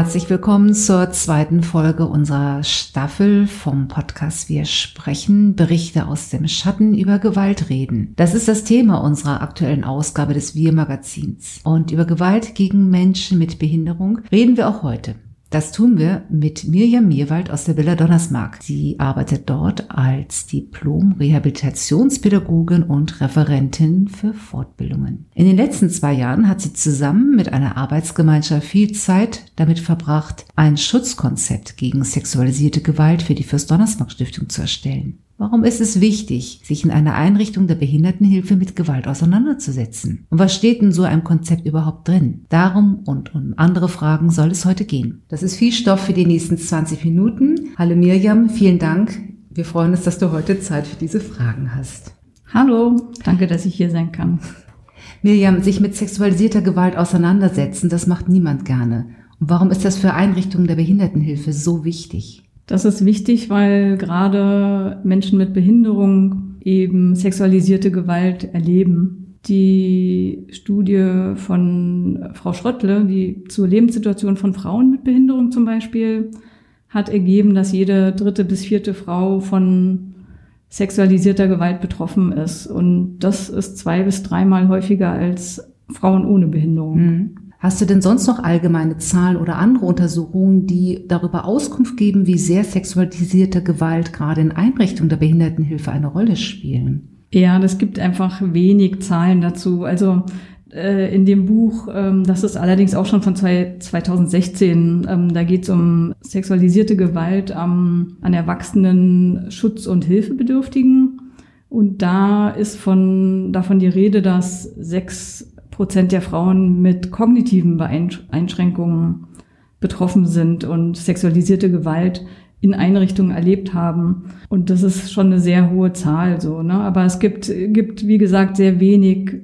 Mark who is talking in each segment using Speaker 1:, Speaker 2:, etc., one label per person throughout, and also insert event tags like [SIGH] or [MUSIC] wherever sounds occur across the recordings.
Speaker 1: Herzlich willkommen zur zweiten Folge unserer Staffel vom Podcast Wir sprechen, Berichte aus dem Schatten über Gewalt reden. Das ist das Thema unserer aktuellen Ausgabe des Wir Magazins. Und über Gewalt gegen Menschen mit Behinderung reden wir auch heute. Das tun wir mit Mirjam Mirwald aus der Villa Donnersmark. Sie arbeitet dort als Diplom-Rehabilitationspädagogin und Referentin für Fortbildungen. In den letzten zwei Jahren hat sie zusammen mit einer Arbeitsgemeinschaft viel Zeit damit verbracht, ein Schutzkonzept gegen sexualisierte Gewalt für die Fürst Donnersmark Stiftung zu erstellen. Warum ist es wichtig, sich in einer Einrichtung der Behindertenhilfe mit Gewalt auseinanderzusetzen? Und was steht in so einem Konzept überhaupt drin? Darum und um andere Fragen soll es heute gehen. Das ist viel Stoff für die nächsten 20 Minuten. Hallo Mirjam, vielen Dank. Wir freuen uns, dass du heute Zeit für diese Fragen hast.
Speaker 2: Hallo, danke, dass ich hier sein kann.
Speaker 1: Mirjam, sich mit sexualisierter Gewalt auseinandersetzen, das macht niemand gerne. Und warum ist das für Einrichtungen der Behindertenhilfe so wichtig?
Speaker 2: Das ist wichtig, weil gerade Menschen mit Behinderung eben sexualisierte Gewalt erleben. Die Studie von Frau Schröttle, die zur Lebenssituation von Frauen mit Behinderung zum Beispiel, hat ergeben, dass jede dritte bis vierte Frau von sexualisierter Gewalt betroffen ist. Und das ist zwei bis dreimal häufiger als Frauen ohne Behinderung. Mhm.
Speaker 1: Hast du denn sonst noch allgemeine Zahlen oder andere Untersuchungen, die darüber Auskunft geben, wie sehr sexualisierte Gewalt gerade in Einrichtungen der Behindertenhilfe eine Rolle spielen?
Speaker 2: Ja, das gibt einfach wenig Zahlen dazu. Also äh, in dem Buch, ähm, das ist allerdings auch schon von 2016, ähm, da geht es um sexualisierte Gewalt an Erwachsenen Schutz- und Hilfebedürftigen. Und da ist von, davon die Rede, dass sechs Prozent der Frauen mit kognitiven Einschränkungen betroffen sind und sexualisierte Gewalt in Einrichtungen erlebt haben. Und das ist schon eine sehr hohe Zahl, so, ne? Aber es gibt, gibt, wie gesagt, sehr wenig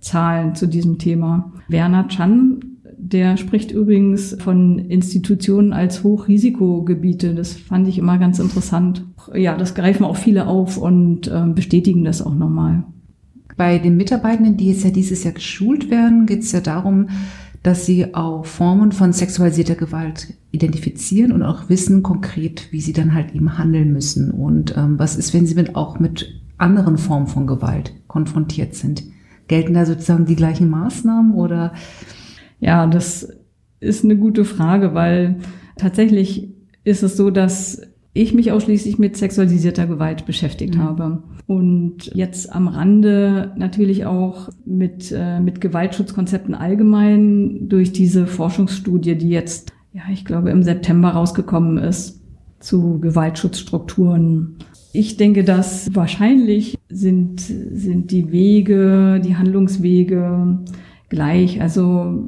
Speaker 2: Zahlen zu diesem Thema. Werner Chan, der spricht übrigens von Institutionen als Hochrisikogebiete. Das fand ich immer ganz interessant. Ja, das greifen auch viele auf und äh, bestätigen das auch nochmal.
Speaker 1: Bei den Mitarbeitenden, die jetzt ja dieses Jahr geschult werden, geht es ja darum, dass sie auch Formen von sexualisierter Gewalt identifizieren und auch wissen konkret, wie sie dann halt eben handeln müssen. Und ähm, was ist, wenn sie mit, auch mit anderen Formen von Gewalt konfrontiert sind? Gelten da sozusagen die gleichen Maßnahmen oder?
Speaker 2: Ja, das ist eine gute Frage, weil tatsächlich ist es so, dass ich mich ausschließlich mit sexualisierter Gewalt beschäftigt mhm. habe. Und jetzt am Rande natürlich auch mit, äh, mit Gewaltschutzkonzepten allgemein durch diese Forschungsstudie, die jetzt, ja, ich glaube, im September rausgekommen ist zu Gewaltschutzstrukturen. Ich denke, dass wahrscheinlich sind, sind die Wege, die Handlungswege gleich. Also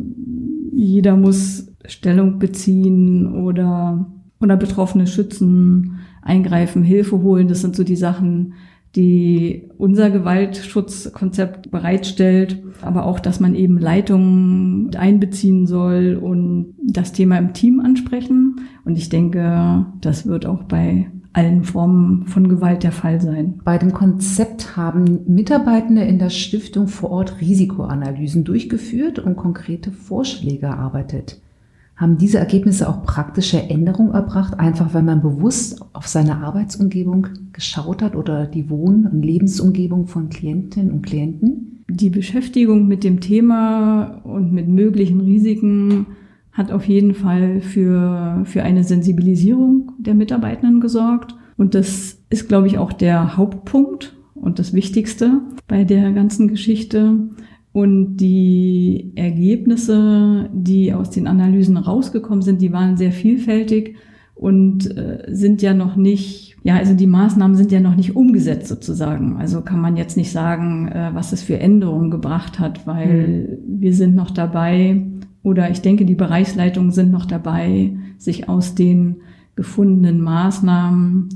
Speaker 2: jeder muss Stellung beziehen oder oder Betroffene schützen, eingreifen, Hilfe holen. Das sind so die Sachen, die unser Gewaltschutzkonzept bereitstellt, aber auch, dass man eben Leitungen einbeziehen soll und das Thema im Team ansprechen. Und ich denke, das wird auch bei allen Formen von Gewalt der Fall sein.
Speaker 1: Bei dem Konzept haben Mitarbeitende in der Stiftung vor Ort Risikoanalysen durchgeführt und konkrete Vorschläge erarbeitet. Haben diese Ergebnisse auch praktische Änderungen erbracht, einfach weil man bewusst auf seine Arbeitsumgebung geschaut hat oder die Wohn- und Lebensumgebung von Klientinnen und Klienten?
Speaker 2: Die Beschäftigung mit dem Thema und mit möglichen Risiken hat auf jeden Fall für, für eine Sensibilisierung der Mitarbeitenden gesorgt. Und das ist, glaube ich, auch der Hauptpunkt und das Wichtigste bei der ganzen Geschichte. Und die Ergebnisse, die aus den Analysen rausgekommen sind, die waren sehr vielfältig und äh, sind ja noch nicht, ja, also die Maßnahmen sind ja noch nicht umgesetzt sozusagen. Also kann man jetzt nicht sagen, äh, was es für Änderungen gebracht hat, weil mhm. wir sind noch dabei oder ich denke, die Bereichsleitungen sind noch dabei, sich aus den gefundenen Maßnahmen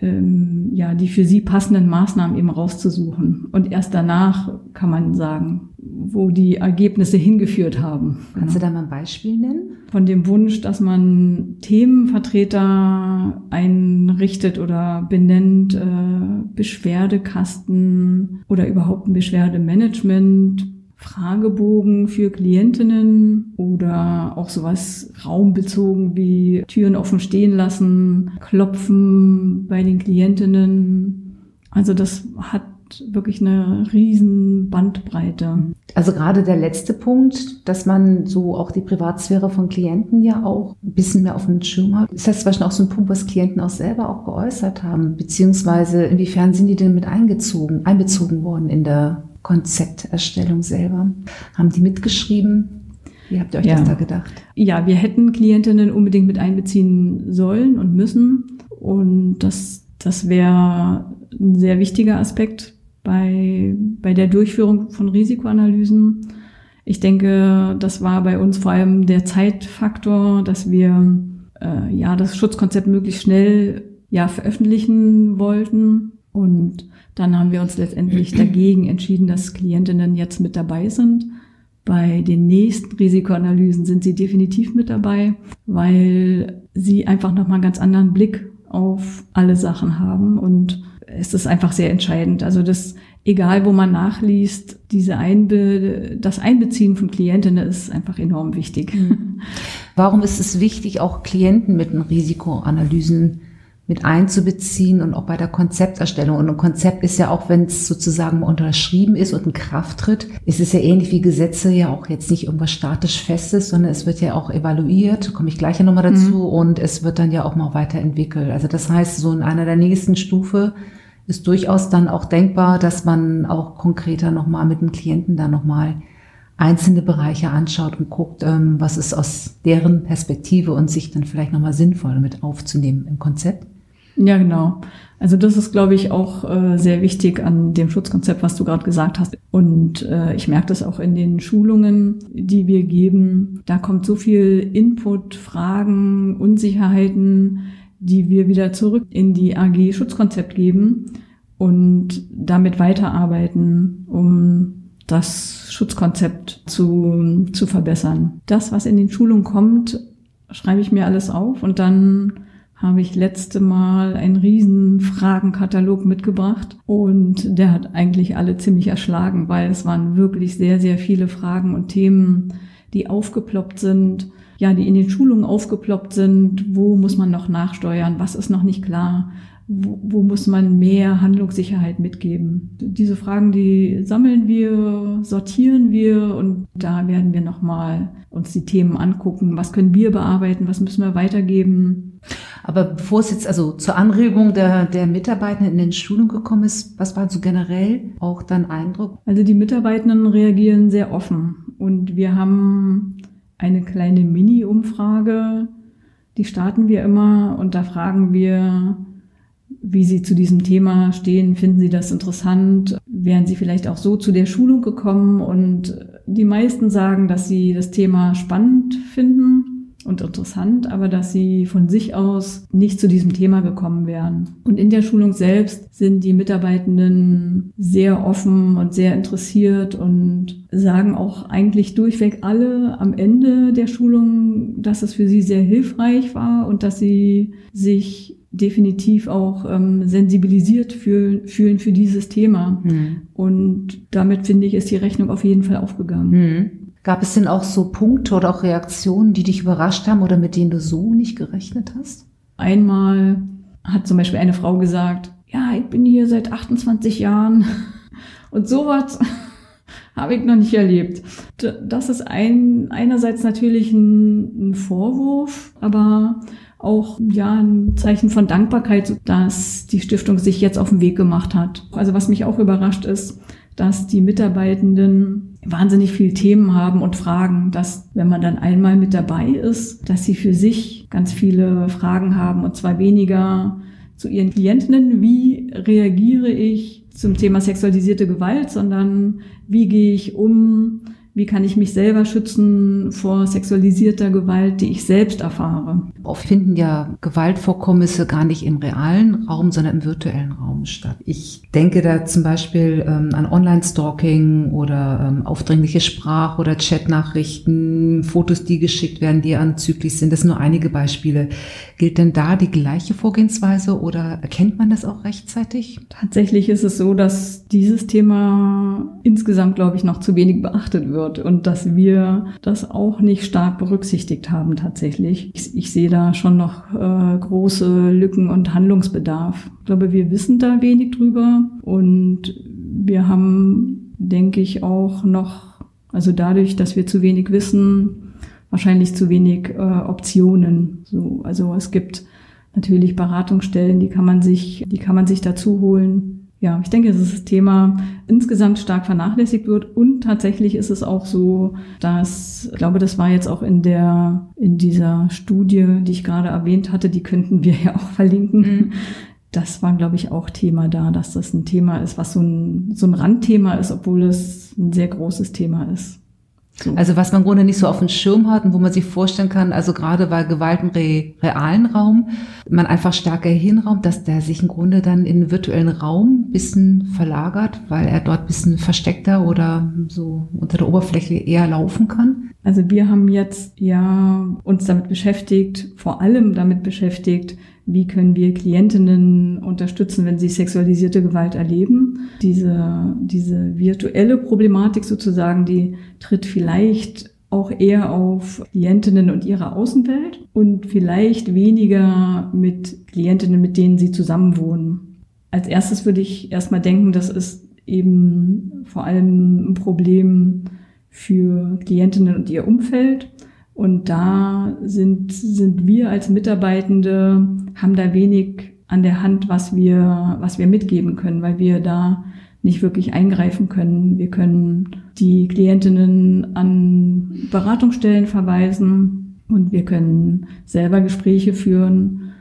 Speaker 2: ähm, ja, die für sie passenden Maßnahmen eben rauszusuchen. Und erst danach kann man sagen, wo die Ergebnisse hingeführt haben.
Speaker 1: Kannst du da mal ein Beispiel nennen?
Speaker 2: Von dem Wunsch, dass man Themenvertreter einrichtet oder benennt, äh, Beschwerdekasten oder überhaupt ein Beschwerdemanagement, Fragebogen für Klientinnen oder auch sowas raumbezogen wie Türen offen stehen lassen, klopfen bei den Klientinnen. Also das hat wirklich eine riesen Bandbreite.
Speaker 1: Also gerade der letzte Punkt, dass man so auch die Privatsphäre von Klienten ja auch ein bisschen mehr auf den Schirm hat. Ist das zum Beispiel auch so ein Punkt, was Klienten auch selber auch geäußert haben? Beziehungsweise inwiefern sind die denn mit eingezogen, einbezogen worden in der Konzepterstellung selber? Haben die mitgeschrieben? Wie habt ihr euch ja. das da gedacht?
Speaker 2: Ja, wir hätten Klientinnen unbedingt mit einbeziehen sollen und müssen. Und das, das wäre ein sehr wichtiger Aspekt bei, bei der Durchführung von Risikoanalysen. Ich denke, das war bei uns vor allem der Zeitfaktor, dass wir äh, ja das Schutzkonzept möglichst schnell ja veröffentlichen wollten und dann haben wir uns letztendlich dagegen entschieden, dass Klientinnen jetzt mit dabei sind. Bei den nächsten Risikoanalysen sind sie definitiv mit dabei, weil sie einfach nochmal einen ganz anderen Blick auf alle Sachen haben und ist es einfach sehr entscheidend. Also das, egal wo man nachliest, diese Einbe das Einbeziehen von Klientinnen ist einfach enorm wichtig. Mhm.
Speaker 1: Warum ist es wichtig, auch Klienten mit den Risikoanalysen mit einzubeziehen und auch bei der Konzepterstellung. Und ein Konzept ist ja auch, wenn es sozusagen unterschrieben ist und in Kraft tritt, ist es ja ähnlich wie Gesetze ja auch jetzt nicht irgendwas statisch Festes, sondern es wird ja auch evaluiert, komme ich gleich nochmal dazu, mhm. und es wird dann ja auch mal weiterentwickelt. Also das heißt, so in einer der nächsten Stufe ist durchaus dann auch denkbar, dass man auch konkreter nochmal mit dem Klienten dann nochmal einzelne Bereiche anschaut und guckt, ähm, was ist aus deren Perspektive und sich dann vielleicht nochmal sinnvoll mit aufzunehmen im Konzept.
Speaker 2: Ja, genau. Also das ist, glaube ich, auch äh, sehr wichtig an dem Schutzkonzept, was du gerade gesagt hast. Und äh, ich merke das auch in den Schulungen, die wir geben. Da kommt so viel Input, Fragen, Unsicherheiten, die wir wieder zurück in die AG Schutzkonzept geben und damit weiterarbeiten, um das Schutzkonzept zu, zu verbessern. Das, was in den Schulungen kommt, schreibe ich mir alles auf und dann habe ich letzte Mal einen riesen Fragenkatalog mitgebracht und der hat eigentlich alle ziemlich erschlagen, weil es waren wirklich sehr, sehr viele Fragen und Themen, die aufgeploppt sind, ja, die in den Schulungen aufgeploppt sind. Wo muss man noch nachsteuern? Was ist noch nicht klar? Wo, wo muss man mehr Handlungssicherheit mitgeben? Diese Fragen, die sammeln wir, sortieren wir und da werden wir nochmal uns die Themen angucken. Was können wir bearbeiten? Was müssen wir weitergeben?
Speaker 1: Aber bevor es jetzt also zur Anregung der, der Mitarbeitenden in den Schulungen gekommen ist, was war so generell auch dein Eindruck?
Speaker 2: Also die Mitarbeitenden reagieren sehr offen und wir haben eine kleine Mini-Umfrage, die starten wir immer und da fragen wir, wie Sie zu diesem Thema stehen. Finden Sie das interessant? Wären Sie vielleicht auch so zu der Schulung gekommen? Und die meisten sagen, dass sie das Thema spannend finden und interessant, aber dass sie von sich aus nicht zu diesem Thema gekommen wären. Und in der Schulung selbst sind die Mitarbeitenden sehr offen und sehr interessiert und sagen auch eigentlich durchweg alle am Ende der Schulung, dass es für sie sehr hilfreich war und dass sie sich definitiv auch ähm, sensibilisiert fühlen, fühlen für dieses Thema. Mhm. Und damit finde ich, ist die Rechnung auf jeden Fall aufgegangen. Mhm.
Speaker 1: Gab es denn auch so Punkte oder auch Reaktionen, die dich überrascht haben oder mit denen du so nicht gerechnet hast?
Speaker 2: Einmal hat zum Beispiel eine Frau gesagt, ja, ich bin hier seit 28 Jahren [LAUGHS] und sowas [LAUGHS] habe ich noch nicht erlebt. Das ist ein, einerseits natürlich ein, ein Vorwurf, aber auch ja ein Zeichen von Dankbarkeit, dass die Stiftung sich jetzt auf den Weg gemacht hat. Also was mich auch überrascht ist, dass die Mitarbeitenden wahnsinnig viel Themen haben und Fragen, dass wenn man dann einmal mit dabei ist, dass sie für sich ganz viele Fragen haben und zwar weniger zu ihren Klientinnen, wie reagiere ich zum Thema sexualisierte Gewalt, sondern wie gehe ich um wie kann ich mich selber schützen vor sexualisierter Gewalt, die ich selbst erfahre.
Speaker 1: Oft finden ja Gewaltvorkommnisse gar nicht im realen Raum, sondern im virtuellen Raum statt. Ich denke da zum Beispiel ähm, an Online-Stalking oder ähm, aufdringliche Sprach- oder Chatnachrichten, Fotos, die geschickt werden, die anzüglich sind. Das sind nur einige Beispiele. Gilt denn da die gleiche Vorgehensweise oder erkennt man das auch rechtzeitig?
Speaker 2: Tatsächlich ist es so, dass dieses Thema insgesamt, glaube ich, noch zu wenig beachtet wird wird und dass wir das auch nicht stark berücksichtigt haben tatsächlich. Ich, ich sehe da schon noch äh, große Lücken und Handlungsbedarf. Ich glaube, wir wissen da wenig drüber und wir haben, denke ich, auch noch, also dadurch, dass wir zu wenig wissen, wahrscheinlich zu wenig äh, Optionen. So, also es gibt natürlich Beratungsstellen, die kann man sich, die kann man sich dazu holen ja, ich denke, dass das Thema insgesamt stark vernachlässigt wird und tatsächlich ist es auch so, dass, ich glaube, das war jetzt auch in der, in dieser Studie, die ich gerade erwähnt hatte, die könnten wir [LAUGHS] ja auch verlinken. Mhm. Das war, glaube ich, auch Thema da, dass das ein Thema ist, was so ein, so ein Randthema ist, obwohl es ein sehr großes Thema ist.
Speaker 1: So. Also was man im Grunde nicht so auf dem Schirm hat und wo man sich vorstellen kann, also gerade bei Gewalt im re realen Raum, man einfach stärker hinraumt, dass der sich im Grunde dann in den virtuellen Raum bisschen verlagert, weil er dort bisschen versteckter oder so unter der Oberfläche eher laufen kann.
Speaker 2: Also wir haben jetzt ja uns damit beschäftigt, vor allem damit beschäftigt, wie können wir Klientinnen unterstützen, wenn sie sexualisierte Gewalt erleben. Diese, diese virtuelle Problematik sozusagen, die tritt vielleicht auch eher auf Klientinnen und ihre Außenwelt und vielleicht weniger mit Klientinnen, mit denen sie zusammenwohnen. Als erstes würde ich erstmal denken, das ist eben vor allem ein Problem für Klientinnen und ihr Umfeld. Und da sind, sind wir als Mitarbeitende, haben da wenig an der Hand, was wir, was wir mitgeben können, weil wir da nicht wirklich eingreifen können. Wir können die Klientinnen an Beratungsstellen verweisen und wir können selber Gespräche führen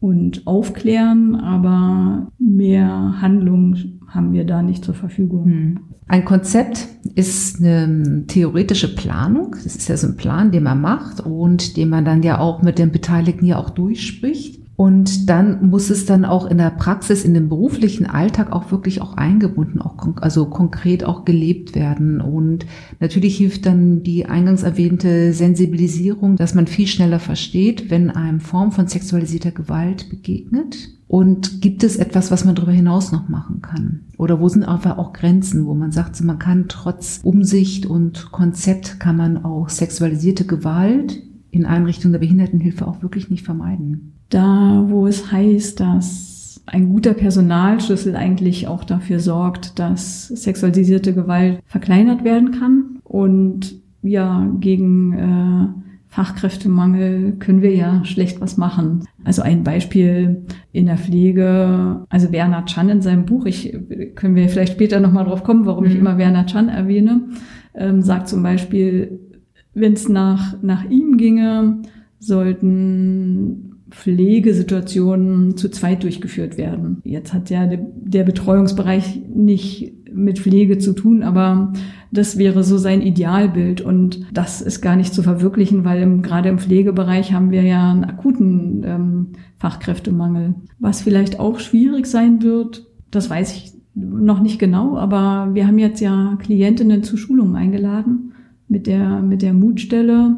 Speaker 2: und aufklären, aber mehr Handlung haben wir da nicht zur Verfügung. Hm.
Speaker 1: Ein Konzept ist eine theoretische Planung. Das ist ja so ein Plan, den man macht und den man dann ja auch mit den Beteiligten ja auch durchspricht. Und dann muss es dann auch in der Praxis, in dem beruflichen Alltag auch wirklich auch eingebunden, auch also konkret auch gelebt werden. Und natürlich hilft dann die eingangs erwähnte Sensibilisierung, dass man viel schneller versteht, wenn einem Form von sexualisierter Gewalt begegnet und gibt es etwas, was man darüber hinaus noch machen kann? Oder wo sind einfach auch Grenzen, wo man sagt, man kann trotz Umsicht und Konzept kann man auch sexualisierte Gewalt in Einrichtungen der Behindertenhilfe auch wirklich nicht vermeiden?
Speaker 2: Da, wo es heißt, dass ein guter Personalschlüssel eigentlich auch dafür sorgt, dass sexualisierte Gewalt verkleinert werden kann und ja gegen äh, Fachkräftemangel können wir ja schlecht was machen. Also ein Beispiel in der Pflege, also Werner Chan in seinem Buch, ich können wir vielleicht später nochmal drauf kommen, warum mhm. ich immer Werner Chan erwähne, ähm, sagt zum Beispiel, wenn es nach, nach ihm ginge, sollten Pflegesituationen zu zweit durchgeführt werden. Jetzt hat ja der, der Betreuungsbereich nicht mit Pflege zu tun, aber das wäre so sein Idealbild und das ist gar nicht zu verwirklichen, weil im, gerade im Pflegebereich haben wir ja einen akuten ähm, Fachkräftemangel. Was vielleicht auch schwierig sein wird, das weiß ich noch nicht genau, aber wir haben jetzt ja Klientinnen zu Schulungen eingeladen mit der, mit der Mutstelle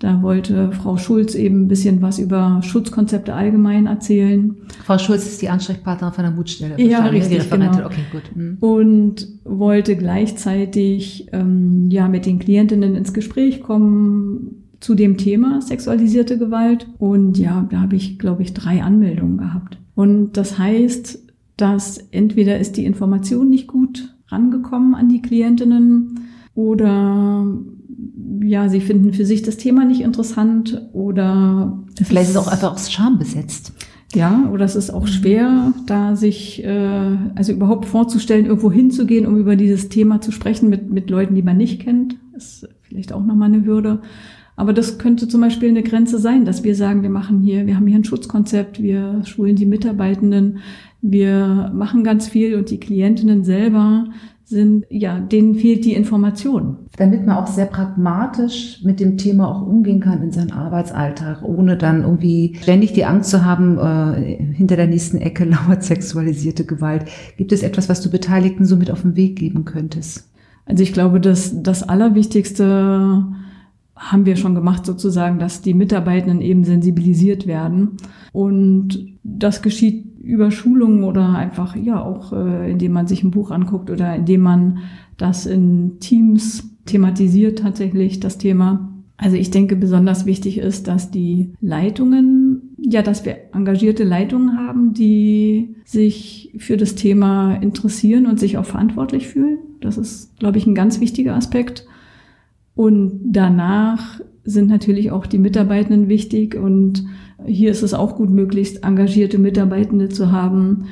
Speaker 2: da wollte Frau Schulz eben ein bisschen was über Schutzkonzepte allgemein erzählen.
Speaker 1: Frau Schulz ist die Ansprechpartnerin von der Mutstelle.
Speaker 2: Ja, richtig, genau. Okay, gut. Mhm. Und wollte gleichzeitig ähm, ja mit den Klientinnen ins Gespräch kommen zu dem Thema sexualisierte Gewalt. Und ja, da habe ich, glaube ich, drei Anmeldungen gehabt. Und das heißt, dass entweder ist die Information nicht gut rangekommen an die Klientinnen oder ja, sie finden für sich das Thema nicht interessant oder
Speaker 1: vielleicht ist es auch einfach aus Scham besetzt.
Speaker 2: Ja, oder es ist auch schwer, da sich äh, also überhaupt vorzustellen, irgendwo hinzugehen, um über dieses Thema zu sprechen mit, mit Leuten, die man nicht kennt. Das ist vielleicht auch nochmal eine Hürde. Aber das könnte zum Beispiel eine Grenze sein, dass wir sagen, wir machen hier, wir haben hier ein Schutzkonzept, wir schulen die Mitarbeitenden, wir machen ganz viel und die Klientinnen selber sind, ja, denen fehlt die Information.
Speaker 1: Damit man auch sehr pragmatisch mit dem Thema auch umgehen kann in seinem Arbeitsalltag, ohne dann irgendwie ständig die Angst zu haben, äh, hinter der nächsten Ecke [LAUGHS] lauert sexualisierte Gewalt. Gibt es etwas, was du Beteiligten so mit auf den Weg geben könntest?
Speaker 2: Also ich glaube, dass das Allerwichtigste haben wir schon gemacht sozusagen, dass die Mitarbeitenden eben sensibilisiert werden. Und das geschieht über Schulungen oder einfach, ja, auch äh, indem man sich ein Buch anguckt oder indem man das in Teams thematisiert tatsächlich, das Thema. Also ich denke, besonders wichtig ist, dass die Leitungen, ja, dass wir engagierte Leitungen haben, die sich für das Thema interessieren und sich auch verantwortlich fühlen. Das ist, glaube ich, ein ganz wichtiger Aspekt. Und danach sind natürlich auch die Mitarbeitenden wichtig. Und hier ist es auch gut, möglichst engagierte Mitarbeitende zu haben,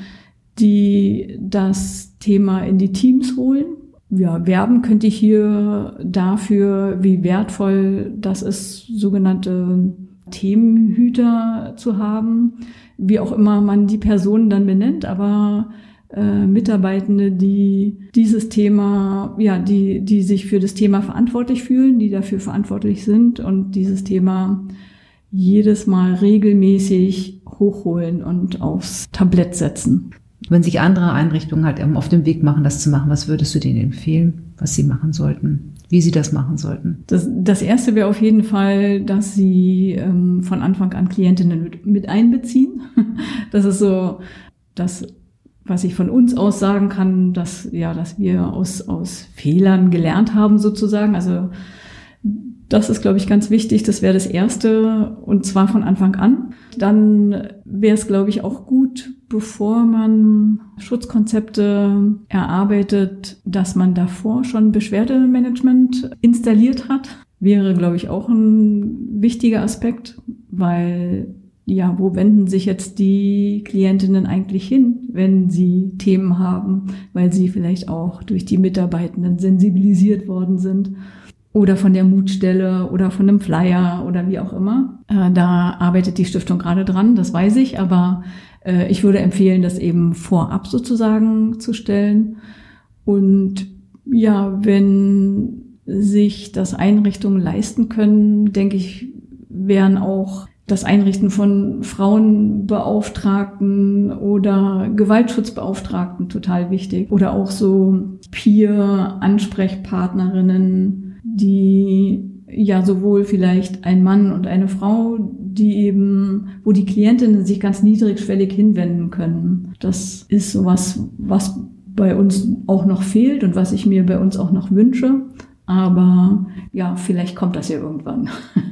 Speaker 2: die das Thema in die Teams holen. Ja, werben könnte ich hier dafür, wie wertvoll das ist, sogenannte Themenhüter zu haben, wie auch immer man die Personen dann benennt, aber äh, Mitarbeitende, die dieses Thema, ja, die, die sich für das Thema verantwortlich fühlen, die dafür verantwortlich sind und dieses Thema jedes Mal regelmäßig hochholen und aufs Tablett setzen.
Speaker 1: Wenn sich andere Einrichtungen halt auf dem Weg machen, das zu machen, was würdest du denen empfehlen, was sie machen sollten? Wie sie das machen sollten?
Speaker 2: Das, das erste wäre auf jeden Fall, dass sie ähm, von Anfang an Klientinnen mit, mit einbeziehen. [LAUGHS] Das ist so das was ich von uns aus sagen kann, dass, ja, dass wir aus, aus Fehlern gelernt haben sozusagen. Also das ist, glaube ich, ganz wichtig. Das wäre das Erste und zwar von Anfang an. Dann wäre es, glaube ich, auch gut, bevor man Schutzkonzepte erarbeitet, dass man davor schon Beschwerdemanagement installiert hat. Wäre, glaube ich, auch ein wichtiger Aspekt, weil ja, wo wenden sich jetzt die Klientinnen eigentlich hin, wenn sie Themen haben, weil sie vielleicht auch durch die Mitarbeitenden sensibilisiert worden sind oder von der Mutstelle oder von einem Flyer oder wie auch immer. Äh, da arbeitet die Stiftung gerade dran, das weiß ich, aber äh, ich würde empfehlen, das eben vorab sozusagen zu stellen. Und ja, wenn sich das Einrichtungen leisten können, denke ich, wären auch das Einrichten von Frauenbeauftragten oder Gewaltschutzbeauftragten total wichtig. Oder auch so Peer-Ansprechpartnerinnen, die ja sowohl vielleicht ein Mann und eine Frau, die eben, wo die Klientinnen sich ganz niedrigschwellig hinwenden können. Das ist sowas, was bei uns auch noch fehlt und was ich mir bei uns auch noch wünsche. Aber ja, vielleicht kommt das ja irgendwann. [LAUGHS]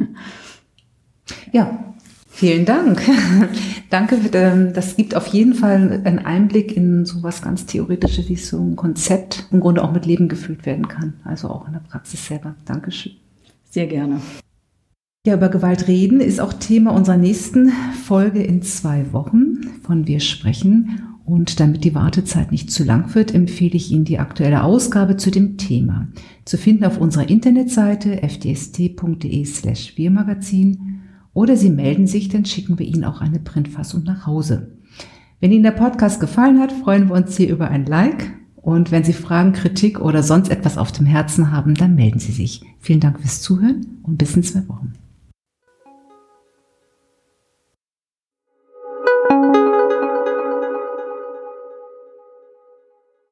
Speaker 1: Ja, vielen Dank. [LAUGHS] Danke. Ähm, das gibt auf jeden Fall einen Einblick in so was ganz Theoretisches, wie so ein Konzept im Grunde auch mit Leben gefüllt werden kann. Also auch in der Praxis selber. Dankeschön.
Speaker 2: Sehr gerne.
Speaker 1: Ja, über Gewalt reden ist auch Thema unserer nächsten Folge in zwei Wochen, von wir sprechen. Und damit die Wartezeit nicht zu lang wird, empfehle ich Ihnen die aktuelle Ausgabe zu dem Thema. Zu finden auf unserer Internetseite fdst.de slash Biermagazin oder Sie melden sich, dann schicken wir Ihnen auch eine Printfassung nach Hause. Wenn Ihnen der Podcast gefallen hat, freuen wir uns hier über ein Like. Und wenn Sie Fragen, Kritik oder sonst etwas auf dem Herzen haben, dann melden Sie sich. Vielen Dank fürs Zuhören und bis in zwei Wochen.